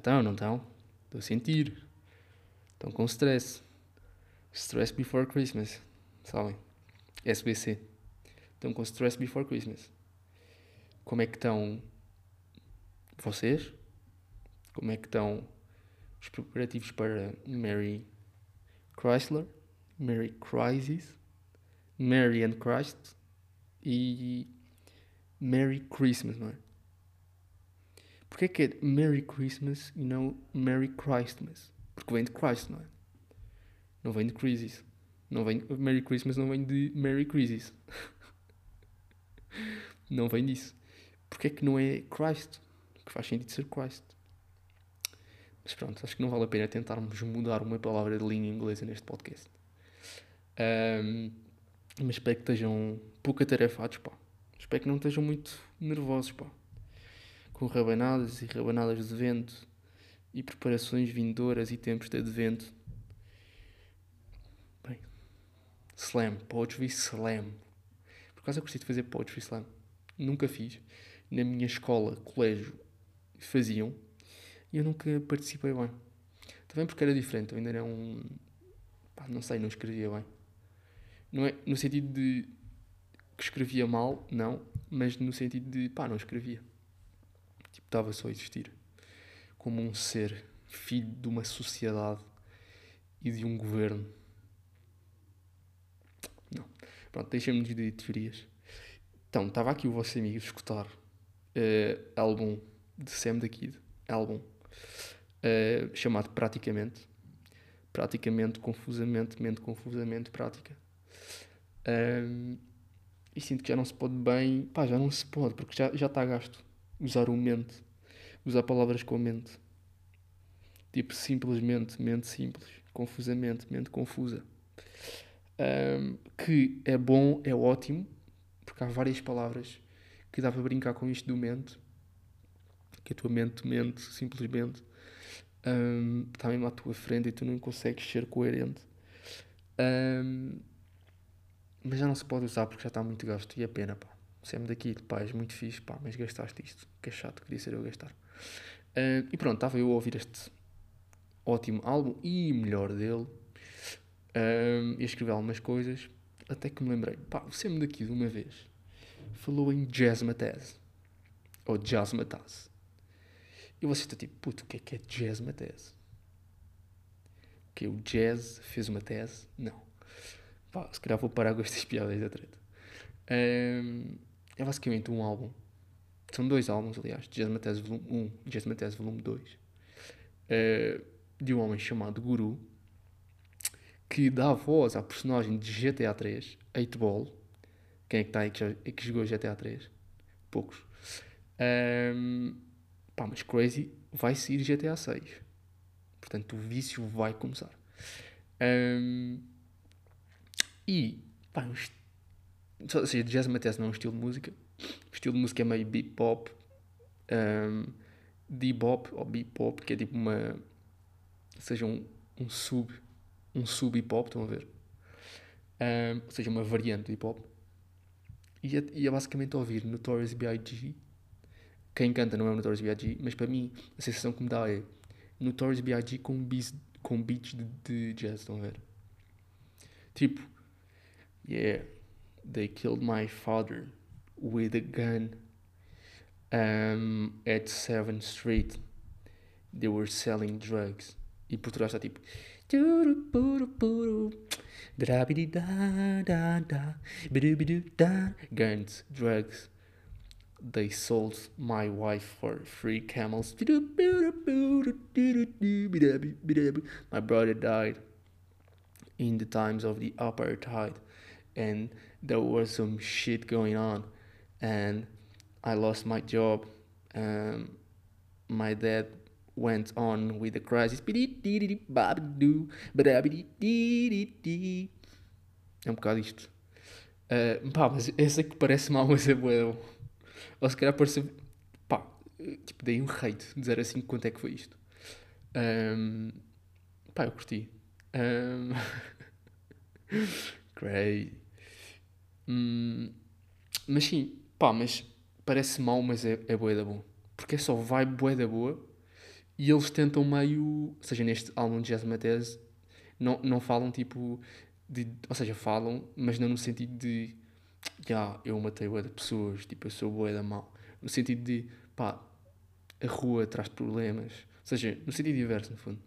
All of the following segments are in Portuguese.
Estão, não estão? Estou a sentir. Estão com stress. Stress before Christmas. Sabem? SBC. Estão com stress before Christmas. Como é que estão vocês? Como é que estão os preparativos para Mary Chrysler? Mary Crisis? Mary and Christ? E Merry Christmas, não é? Porquê que é Merry Christmas e não Merry Christmas? Porque vem de Christ, não é? Não vem de Crisis. Não vem, Merry Christmas não vem de Merry Crisis. não vem disso. Porquê é que não é Christ? Que faz sentido ser Christ. Mas pronto, acho que não vale a pena tentarmos mudar uma palavra de língua inglesa neste podcast. Um, mas espero que estejam pouco atarefados, pá. Espero que não estejam muito nervosos, pá. Com rabanadas e rabanadas de vento e preparações vindouras e tempos de advento. Bem, slam, poetry slam. Por acaso eu gostei de fazer poetry slam. Nunca fiz. Na minha escola, colégio, faziam. E eu nunca participei bem. Também porque era diferente. Eu ainda era um... Pá, não sei, não escrevia bem. Não é no sentido de que escrevia mal, não. Mas no sentido de, pá, não escrevia. Tipo, estava só a existir. Como um ser filho de uma sociedade e de um governo. Não. Pronto, deixem-me de teorias. Então, estava aqui o vosso amigo a escutar uh, álbum de Sam da Kid, álbum uh, chamado Praticamente. Praticamente, confusamente, mente confusamente, prática. Um, e sinto que já não se pode bem. Pá, já não se pode, porque já, já está gasto. Usar o mente. Usar palavras com a mente. Tipo, simplesmente, mente simples. Confusamente, mente confusa. Um, que é bom, é ótimo, porque há várias palavras que dá para brincar com isto do mente. Que a tua mente mente, simplesmente. Um, está mesmo à tua frente e tu não consegues ser coerente. Um, mas já não se pode usar porque já está muito gasto e é pena, pá. Sempre daqui, pá, és muito fixe, pá, mas gastaste isto. Que é chato, queria ser eu a gastar. Uh, e pronto, estava eu a ouvir este ótimo álbum e melhor dele. Uh, e a escrever algumas coisas. Até que me lembrei, pá, o Sam daqui de uma vez falou em Jazzmatazz. Ou Jazzmatazz. E você está tipo, puto, o que é que é Jazzmatazz? O que o Jazz fez uma tese? Não. Pá, se calhar vou parar com estas piadas da treta. Um, é basicamente um álbum. São dois álbuns, aliás. Jazz Matez Volume 1 e Jazz Matez Volume 2. Uh, de um homem chamado Guru. Que dá voz à personagem de GTA 3, 8 Ball. Quem é que está aí que, já, que jogou GTA 3? Poucos. Um, pá, mas Crazy vai sair GTA 6. Portanto, o vício vai começar. Um, e, pá, est... ou seja, jazz Matez não é um estilo de música. O estilo de música é meio bebop, um, bebop ou bebop, que é tipo uma, seja, um, um sub, um sub hip hop, estão a ver? Um, ou seja, uma variante do hip hop. E é, e é basicamente ouvir Notorious B.I.G. Quem canta não é o Notorious B.I.G., mas para mim a sensação que me dá é Notorious B.I.G. com beats, com beats de, de jazz, estão a ver? Tipo, yeah, they killed my father with a gun um, at 7th Street. They were selling drugs. E por trás está tipo. Guns, drugs. They sold my wife for three camels. My brother died in the times of the apartheid and there was some shit going on and I lost my job um, my dad went on with the crisis. É um bocado isto. Uh, pá, mas eu sei que parece mal mas é boa ou se calhar parece pá, tipo dei um hate dizer assim quanto é que foi isto? Um, pá, eu curti. Um, crazy Hum, mas sim, pá, mas parece mal, mas é, é boa da bom. Porque é só vibe boa da boa E eles tentam meio. Ou seja, neste álbum de Jazz Matez, não, não falam tipo. De, ou seja, falam, mas não no sentido de. Já, yeah, eu matei boa de pessoas, tipo, eu sou boa da mal. No sentido de, pá, a rua traz problemas. Ou seja, no sentido diverso, no fundo.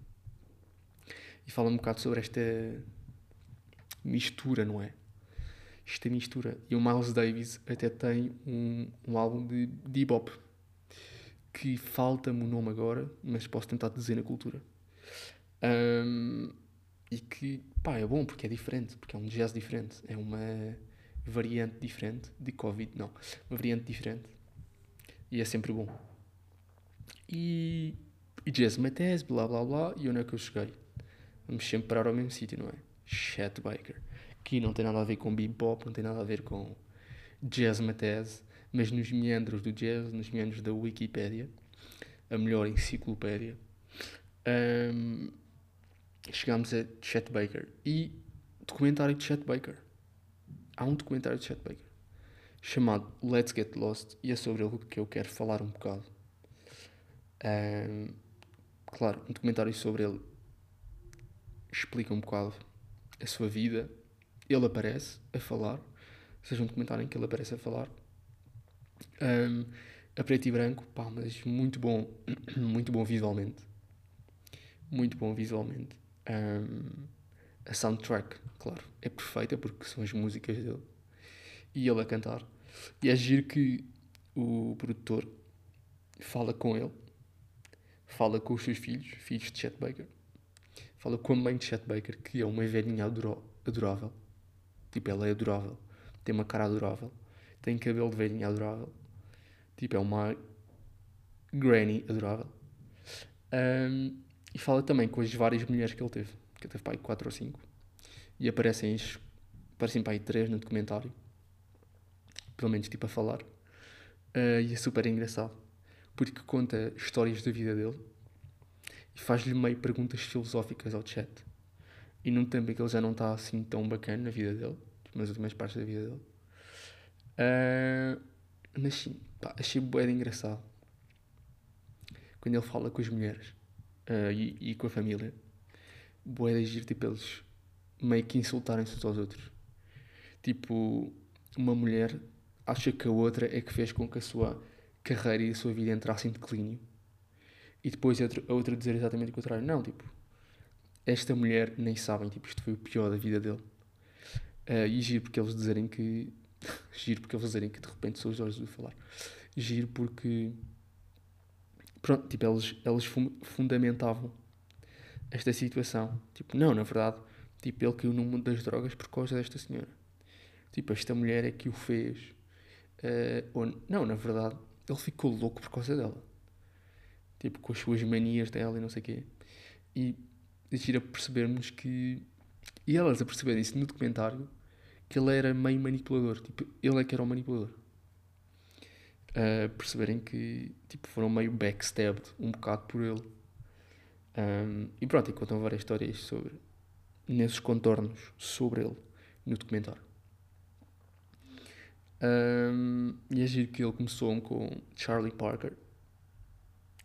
E fala um bocado sobre esta mistura, não é? Esta mistura. E o Miles Davis até tem um, um álbum de bebop que falta-me o nome agora, mas posso tentar dizer na cultura. Um, e que, pá, é bom porque é diferente, porque é um jazz diferente, é uma variante diferente de Covid, não, uma variante diferente. E é sempre bom. E, e jazz Matez, blá blá blá, e onde é que eu cheguei? Vamos sempre parar ao mesmo sítio, não é? Chet Baker. Que não tem nada a ver com bebop, não tem nada a ver com jazz Matez mas nos meandros do jazz, nos meandros da Wikipédia, a melhor enciclopédia, um, chegámos a Chet Baker. E documentário de Chet Baker. Há um documentário de Chet Baker chamado Let's Get Lost e é sobre ele que eu quero falar um bocado. Um, claro, um documentário sobre ele explica um bocado a sua vida. Ele aparece a falar, seja um documentário em que ele aparece a falar um, a preto e branco, pá, mas muito bom, muito bom visualmente. Muito bom visualmente. Um, a soundtrack, claro, é perfeita porque são as músicas dele. E ele a cantar. E é giro que o produtor fala com ele, fala com os seus filhos, filhos de Chet Baker, fala com a mãe de Chet Baker, que é uma velhinha adorável. Tipo, ela é adorável, tem uma cara adorável, tem cabelo de velhinha adorável Tipo, é uma granny adorável. Um, e fala também com as várias mulheres que ele teve. Que ele teve pai 4 ou 5. E aparecem, aparecem pai 3 no documentário. Pelo menos tipo a falar. Uh, e é super engraçado. Porque conta histórias da vida dele. E faz-lhe meio perguntas filosóficas ao chat. E num tempo em que ele já não está assim tão bacana na vida dele. Nas últimas partes da vida dele. Uh, mas sim, Pá, achei bué engraçado. Quando ele fala com as mulheres uh, e, e, com a família. Bué de agir, tipo, eles meio que insultarem-se uns aos outros. Tipo, uma mulher acha que a outra é que fez com que a sua carreira e a sua vida entrassem em declínio. E depois a outra dizer exatamente o contrário. Não, tipo, esta mulher nem sabem, tipo, isto foi o pior da vida dele. Uh, e giro porque eles dizerem que Giro porque eles dizerem que de repente sou os olhos do falar. Giro porque. Pronto, tipo, eles, eles fundamentavam esta situação. Tipo, não, na verdade, tipo, ele caiu no mundo das drogas por causa desta senhora. Tipo, esta mulher é que o fez. Uh, ou, não, na verdade, ele ficou louco por causa dela. Tipo, com as suas manias dela e não sei o quê. E gira percebermos que. E elas a perceberem isso no documentário que ele era meio manipulador. Tipo, ele é que era o manipulador. Uh, perceberem que tipo, foram meio backstabbed um bocado por ele. Um, e pronto, e contam várias histórias sobre nesses contornos sobre ele no documentário. Um, e é giro que ele começou com Charlie Parker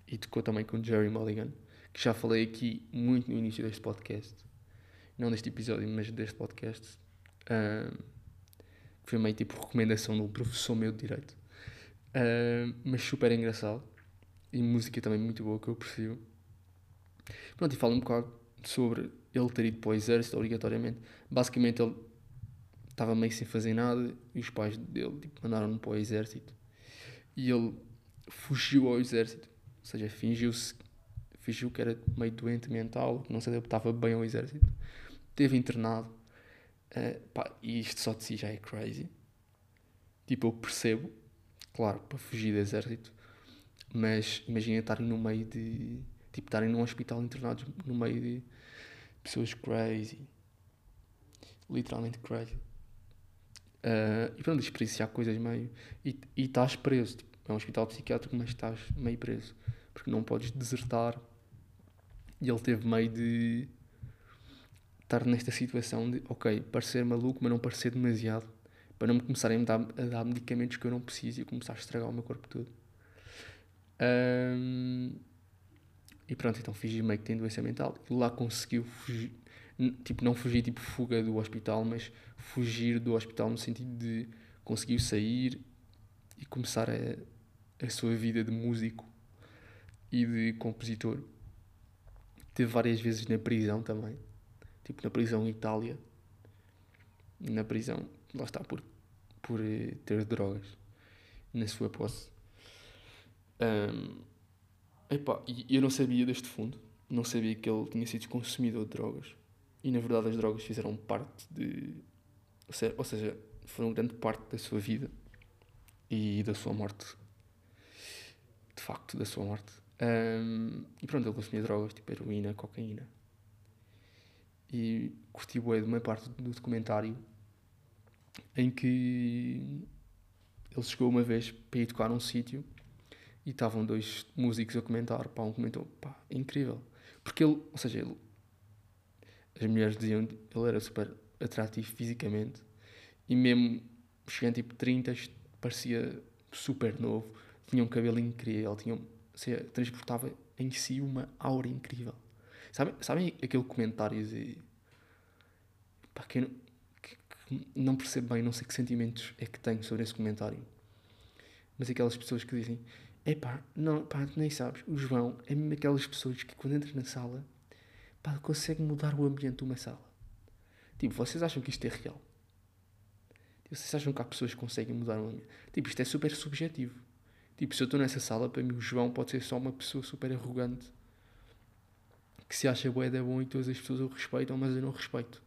e tocou também com Jerry Mulligan, que já falei aqui muito no início deste podcast. Não deste episódio, mas deste podcast. Uh, foi meio tipo recomendação de um professor meu de direito. Mas super engraçado. E música também muito boa que eu percebo. Pronto, e fala um bocado sobre ele ter ido para o exército obrigatoriamente. Basicamente ele estava meio sem fazer nada e os pais dele tipo, mandaram-no para o exército. E ele fugiu ao exército. Ou seja, fingiu-se fingiu que era meio doente mental, não se adaptava bem ao exército. Teve internado Uh, pá, e isto só de si já é crazy. Tipo, eu percebo, claro, para fugir do exército, mas imagina estarem no meio de. Tipo, estarem num hospital internados no meio de pessoas crazy. Literalmente crazy. Uh, e pronto, experienciar coisas meio. E, e estás preso. Tipo, é um hospital psiquiátrico, mas estás meio preso. Porque não podes desertar. E ele teve meio de estar nesta situação de, ok, parecer maluco, mas não parecer demasiado, para não me começarem a dar, a dar medicamentos que eu não preciso e começar a estragar o meu corpo todo. Um, E pronto, então fingi meio que tem doença mental. E lá conseguiu fugir, tipo, não fugir tipo fuga do hospital, mas fugir do hospital no sentido de conseguir sair e começar a, a sua vida de músico e de compositor. Teve várias vezes na prisão também, tipo na prisão em Itália, na prisão, lá está, por, por eh, ter drogas na sua posse. Um, epá, eu não sabia deste fundo, não sabia que ele tinha sido consumidor de drogas. E na verdade as drogas fizeram parte de. Ou seja, foram grande parte da sua vida e da sua morte. De facto, da sua morte. Um, e pronto, ele consumia drogas, tipo heroína, cocaína. E curti bué de uma parte do documentário em que ele chegou uma vez para ir tocar num sítio e estavam dois músicos a comentar, pá, um comentou, pá, é incrível. Porque ele, ou seja, ele, as mulheres diziam que ele era super atrativo fisicamente e mesmo chegando tipo 30 parecia super novo, tinha um cabelo incrível, tinha, seja, transportava em si uma aura incrível. Sabem, aquele comentário de pá, que, não, que, que não bem, não sei que sentimentos é que tenho sobre esse comentário. Mas aquelas pessoas que dizem, é pá, não, pá, nem sabes, o João é mesmo aquelas pessoas que quando entra na sala, pá, consegue mudar o ambiente de uma sala. Tipo, vocês acham que isto é real? Tipo, vocês acham que há pessoas que conseguem mudar o ambiente? Tipo, isto é super subjetivo. Tipo, se eu estou nessa sala, para mim o João pode ser só uma pessoa super arrogante que se acha bué da bom e todas as pessoas o respeitam, mas eu não respeito.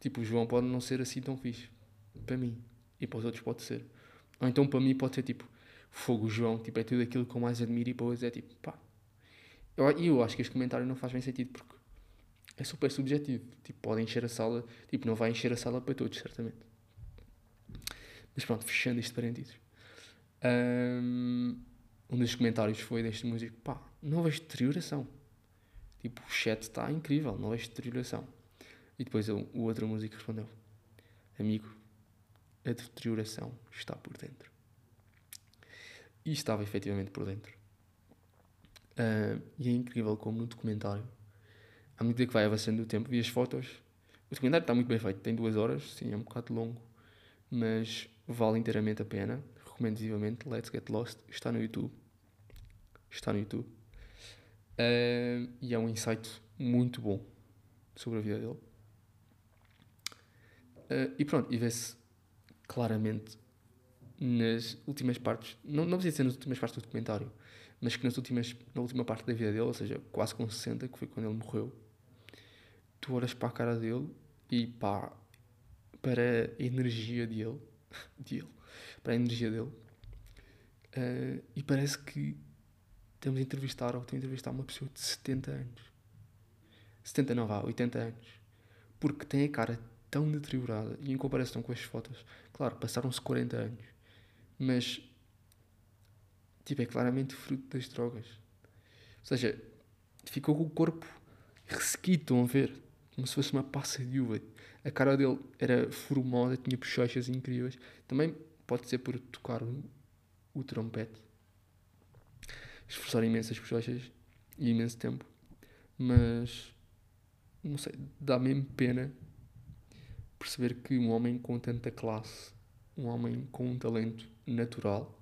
Tipo, o João pode não ser assim tão fixe. Para mim. E para os outros pode ser. Ou então para mim pode ser tipo, fogo João, tipo, é tudo aquilo que eu mais admiro e para outros é tipo, pá. E eu, eu acho que este comentário não faz bem sentido porque é super subjetivo. Tipo, pode encher a sala, tipo, não vai encher a sala para todos, certamente. Mas pronto, fechando este parênteses. Um, dos comentários foi deste músico, pá, não vejo deterioração. Tipo, o chat está incrível, não vejo deterioração. E depois o, o outro músico respondeu, amigo, a deterioração está por dentro. E estava efetivamente por dentro. Uh, e é incrível como no documentário, à medida que vai avançando o tempo, vi as fotos. O documentário está muito bem feito, tem duas horas, sim, é um bocado longo, mas vale inteiramente a pena recomendo vivamente. Let's Get Lost está no YouTube. Está no YouTube. Uh, e é um insight muito bom sobre a vida dele. Uh, e pronto, e vê-se claramente nas últimas partes, não, não precisa ser nas últimas partes do documentário, mas que nas últimas, na última parte da vida dele, ou seja, quase com 60, que foi quando ele morreu, tu olhas para a cara dele e pá, para a energia dele, dele para a energia dele. Uh, e parece que temos a entrevistar ou estou a entrevistar uma pessoa de 70 anos. 70 não vá, 80 anos. Porque tem a cara tão deteriorada e em comparação com as fotos, claro, passaram-se 40 anos, mas tipo, é claramente fruto das drogas. Ou seja, ficou com o corpo ressequido, estão a ver? Como se fosse uma passa de uva. A cara dele era formosa, tinha bochechas incríveis. Também Pode ser por tocar o, o trompete, esforçar imensas bochechas e imenso tempo, mas não sei, dá mesmo pena perceber que um homem com tanta classe, um homem com um talento natural,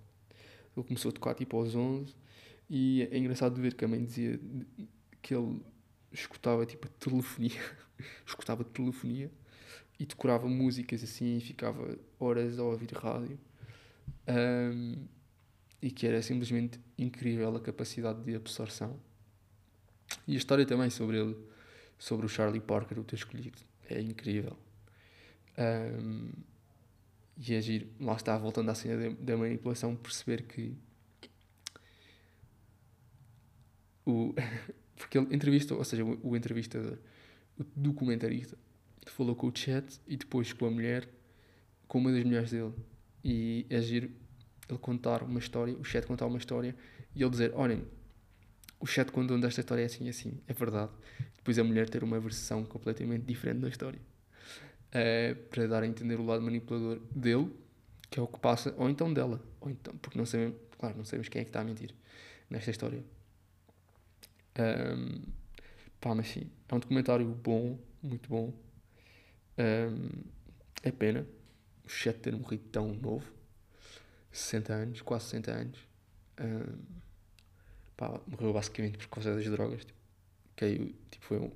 ele começou a tocar tipo aos 11 e é engraçado ver que a mãe dizia que ele escutava tipo telefonia, escutava telefonia e decorava músicas assim e ficava horas a ouvir rádio. Um, e que era simplesmente incrível a capacidade de absorção. E a história também sobre ele, sobre o Charlie Parker, o teu escolhido, é incrível. Um, e agir, é lá está, voltando à cena da manipulação, perceber que o, porque ele entrevistou, ou seja, o, o entrevistador, o documentarista, falou com o chat e depois com a mulher, com uma das mulheres dele. E é giro ele contar uma história, o chat contar uma história e ele dizer: Olhem, o chat contou esta história é assim assim, é verdade. Depois a mulher ter uma versão completamente diferente da história. Uh, para dar a entender o lado manipulador dele, que é o que passa, ou então dela, ou então, porque não sabemos, claro, não sabemos quem é que está a mentir nesta história. Um, pá, mas sim, é um documentário bom, muito bom. Um, é pena o Chet ter morrido tão novo, 60 anos, quase 60 anos. Um, pá, morreu basicamente por causa das drogas. Tipo, caiu, tipo, foi um,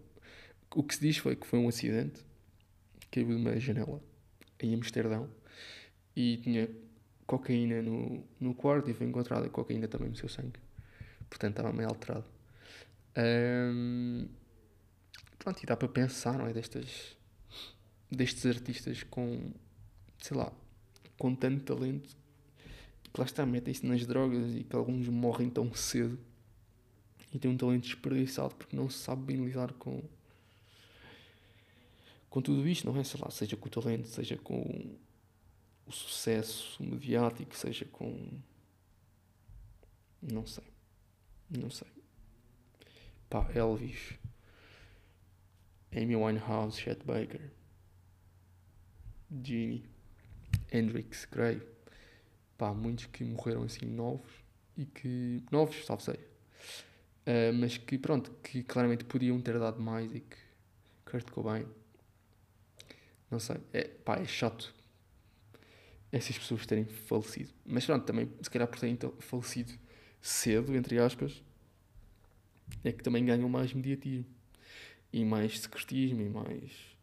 o que se diz foi que foi um acidente, caiu de uma janela em Amsterdão e tinha cocaína no, no quarto e foi encontrada cocaína também no seu sangue. Portanto, estava meio alterado. Um, pronto, e dá para pensar, não é? Destas, destes artistas com, sei lá, com tanto talento que lá está, metem-se nas drogas e que alguns morrem tão cedo e têm um talento desperdiçado porque não se sabe bem lidar com com tudo isto, não é? Sei lá, seja com o talento, seja com o sucesso mediático, seja com. Não sei. Não sei. Pá, Elvis, Amy Winehouse, Chet Baker, Genie, Hendrix, Gray. Pá, muitos que morreram assim novos e que. novos, salve sei. Uh, mas que, pronto, que claramente podiam ter dado mais e que Kurt Cobain não sei. É, pá, é chato essas pessoas terem falecido. Mas pronto, também, se calhar por terem falecido cedo, entre aspas, é que também ganham mais mediatismo. E mais secretismo e mais.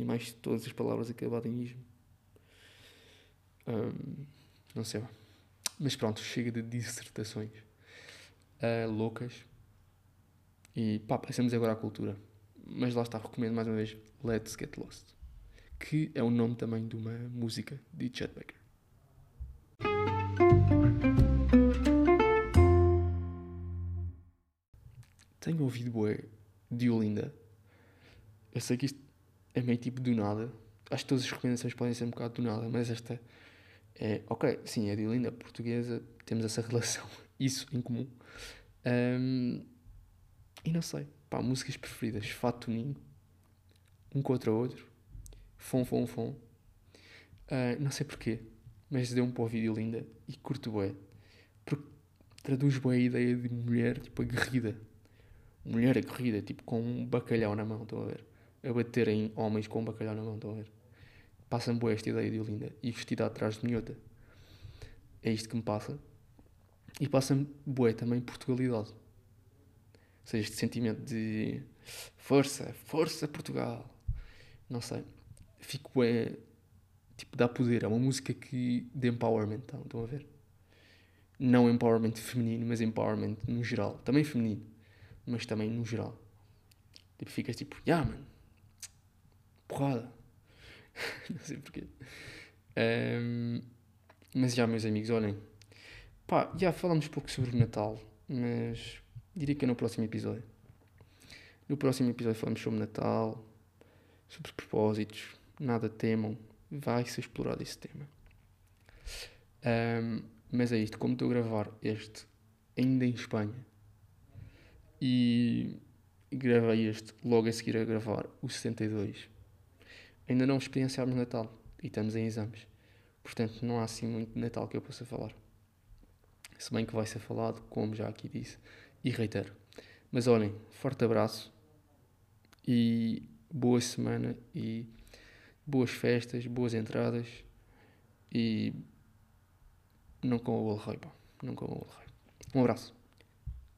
E mais todas as palavras acabadas em ismo. Um, não sei. Mas pronto, chega de dissertações uh, loucas. E pá, passamos agora à cultura. Mas lá está, recomendo mais uma vez Let's Get Lost que é o nome também de uma música de Chet Baker. Tenho ouvido bué de Olinda. Eu sei que isto é meio tipo do nada. Acho que todas as recomendações podem ser um bocado do nada, mas esta é, ok, sim, é de Olinda, portuguesa, temos essa relação, isso em comum. Um, e não sei, pá, músicas preferidas, Fato Ninho, um contra o outro, Fom, fom, fom. Uh, não sei porquê, mas deu um para o vídeo linda e curto bué. Porque traduz bem a ideia de mulher, tipo, aguerrida. Mulher aguerrida, tipo, com um bacalhau na mão, estão a ver? A bater em homens com um bacalhau na mão, estão a ver? Passa-me boa esta ideia de linda e vestida atrás de minhota. É isto que me passa. E passa-me boé também Portugalidade. Ou seja, este sentimento de força, força Portugal. Não sei fico é tipo dá poder, é uma música que de empowerment, então, estão a ver? Não empowerment feminino, mas empowerment no geral, também feminino, mas também no geral. Tipo, ficas tipo, yeah, man, porrada. Não sei porquê. Um, mas já, meus amigos, olhem, pá, já falamos pouco sobre o Natal, mas diria que é no próximo episódio. No próximo episódio falamos sobre Natal, sobre propósitos, nada temam, vai ser explorado esse tema. Um, mas é isto, como estou a gravar este ainda em Espanha e gravei este logo a seguir a gravar o 62, ainda não experienciámos Natal e estamos em exames, portanto não há assim muito Natal que eu possa falar. Se bem que vai ser falado, como já aqui disse, e reitero. Mas olhem, forte abraço e boa semana e boas festas, boas entradas e não com o bolo rei, pá. Não com o bolo rei. Um abraço.